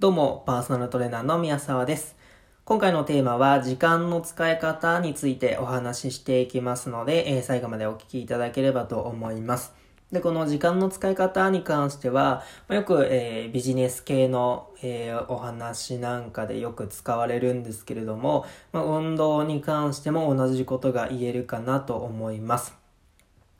どうも、パーソナルトレーナーの宮沢です。今回のテーマは、時間の使い方についてお話ししていきますので、えー、最後までお聞きいただければと思います。で、この時間の使い方に関しては、まよく、えー、ビジネス系の、えー、お話なんかでよく使われるんですけれども、まあ、運動に関しても同じことが言えるかなと思います。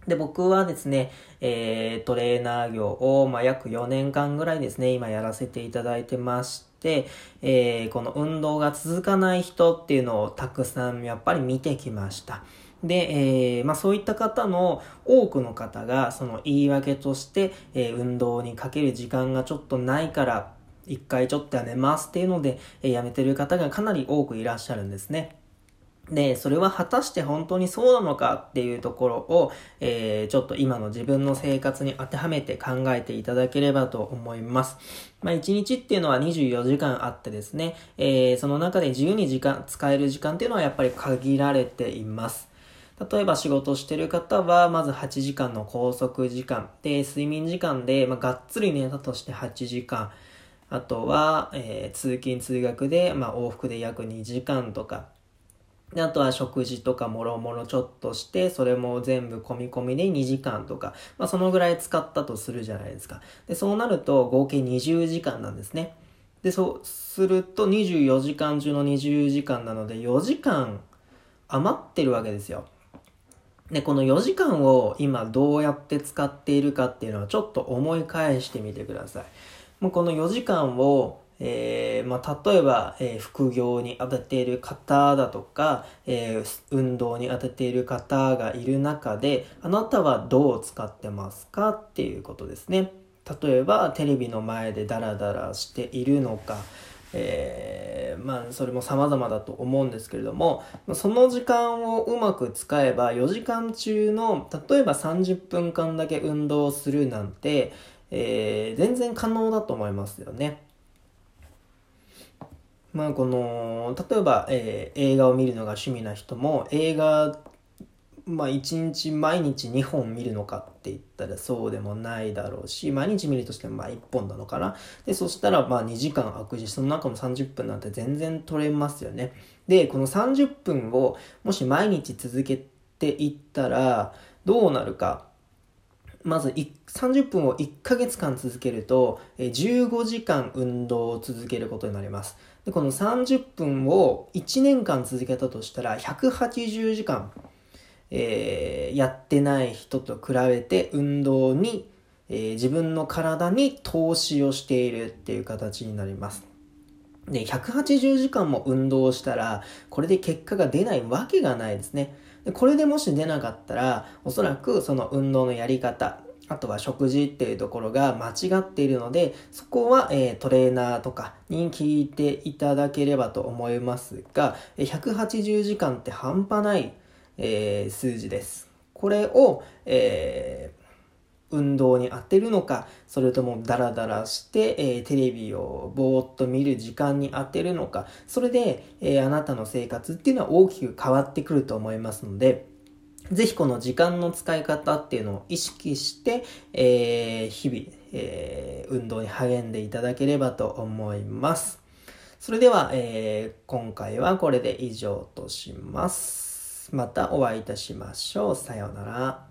で、僕はですね、えー、トレーナー業を、まあ、約4年間ぐらいですね、今やらせていただいてまして、えー、この運動が続かない人っていうのをたくさんやっぱり見てきました。で、えー、まあそういった方の多くの方がその言い訳として、え、運動にかける時間がちょっとないから一回ちょっとやめますっていうので、えー、やめてる方がかなり多くいらっしゃるんですね。で、それは果たして本当にそうなのかっていうところを、えー、ちょっと今の自分の生活に当てはめて考えていただければと思います。まあ、1日っていうのは24時間あってですね、えー、その中で自由に時間、使える時間っていうのはやっぱり限られています。例えば仕事してる方は、まず8時間の拘束時間。で、睡眠時間で、まあ、がっつり寝たとして8時間。あとは、えー、通勤通学で、まあ、往復で約2時間とか。で、あとは食事とかもろもろちょっとして、それも全部込み込みで2時間とか、まあそのぐらい使ったとするじゃないですか。で、そうなると合計20時間なんですね。で、そうすると24時間中の20時間なので4時間余ってるわけですよ。で、この4時間を今どうやって使っているかっていうのはちょっと思い返してみてください。もうこの4時間をえー、まあ、例えば、えー、副業に当てている方だとか、えー、運動に当てている方がいる中で、あなたはどう使ってますかっていうことですね。例えば、テレビの前でダラダラしているのか、えー、まあ、それも様々だと思うんですけれども、その時間をうまく使えば、4時間中の、例えば30分間だけ運動するなんて、えー、全然可能だと思いますよね。まあこの、例えば、えー、映画を見るのが趣味な人も、映画、まあ一日毎日2本見るのかって言ったらそうでもないだろうし、毎日見るとしてもまあ1本なのかな。で、そしたらまあ2時間空くし、その中も30分なんて全然取れますよね。で、この30分をもし毎日続けていったらどうなるか。まず30分を1ヶ月間続けると、15時間運動を続けることになります。で、この30分を1年間続けたとしたら、180時間、えー、やってない人と比べて運動に、えー、自分の体に投資をしているっていう形になります。で、180時間も運動したら、これで結果が出ないわけがないですね。でこれでもし出なかったら、おそらくその運動のやり方、あとは食事っていうところが間違っているので、そこは、えー、トレーナーとかに聞いていただければと思いますが、180時間って半端ない、えー、数字です。これを、えー運動に当てるのか、それともダラダラして、えー、テレビをぼーっと見る時間に当てるのか、それで、えー、あなたの生活っていうのは大きく変わってくると思いますので、ぜひこの時間の使い方っていうのを意識して、えー、日々、えー、運動に励んでいただければと思います。それでは、え、今回はこれで以上とします。またお会いいたしましょう。さようなら。